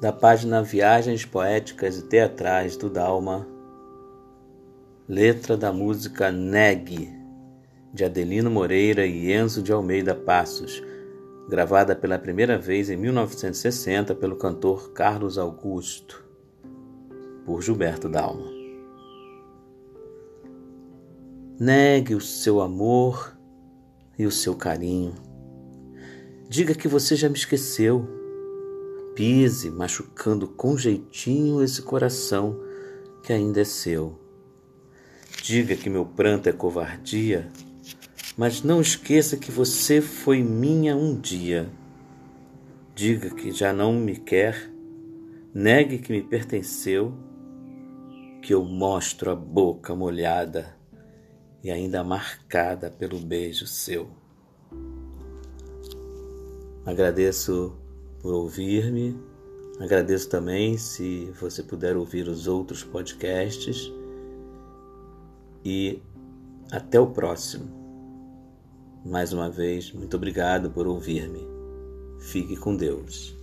da página Viagens Poéticas e Teatrais do Dalma, letra da música Neg, de Adelino Moreira e Enzo de Almeida Passos, gravada pela primeira vez em 1960 pelo cantor Carlos Augusto, por Gilberto Dalma. Negue o seu amor e o seu carinho. Diga que você já me esqueceu. Pise, machucando com jeitinho esse coração que ainda é seu. Diga que meu pranto é covardia mas não esqueça que você foi minha um dia. Diga que já não me quer, negue que me pertenceu, que eu mostro a boca molhada e ainda marcada pelo beijo seu. Agradeço por ouvir-me, agradeço também se você puder ouvir os outros podcasts e até o próximo. Mais uma vez, muito obrigado por ouvir-me. Fique com Deus.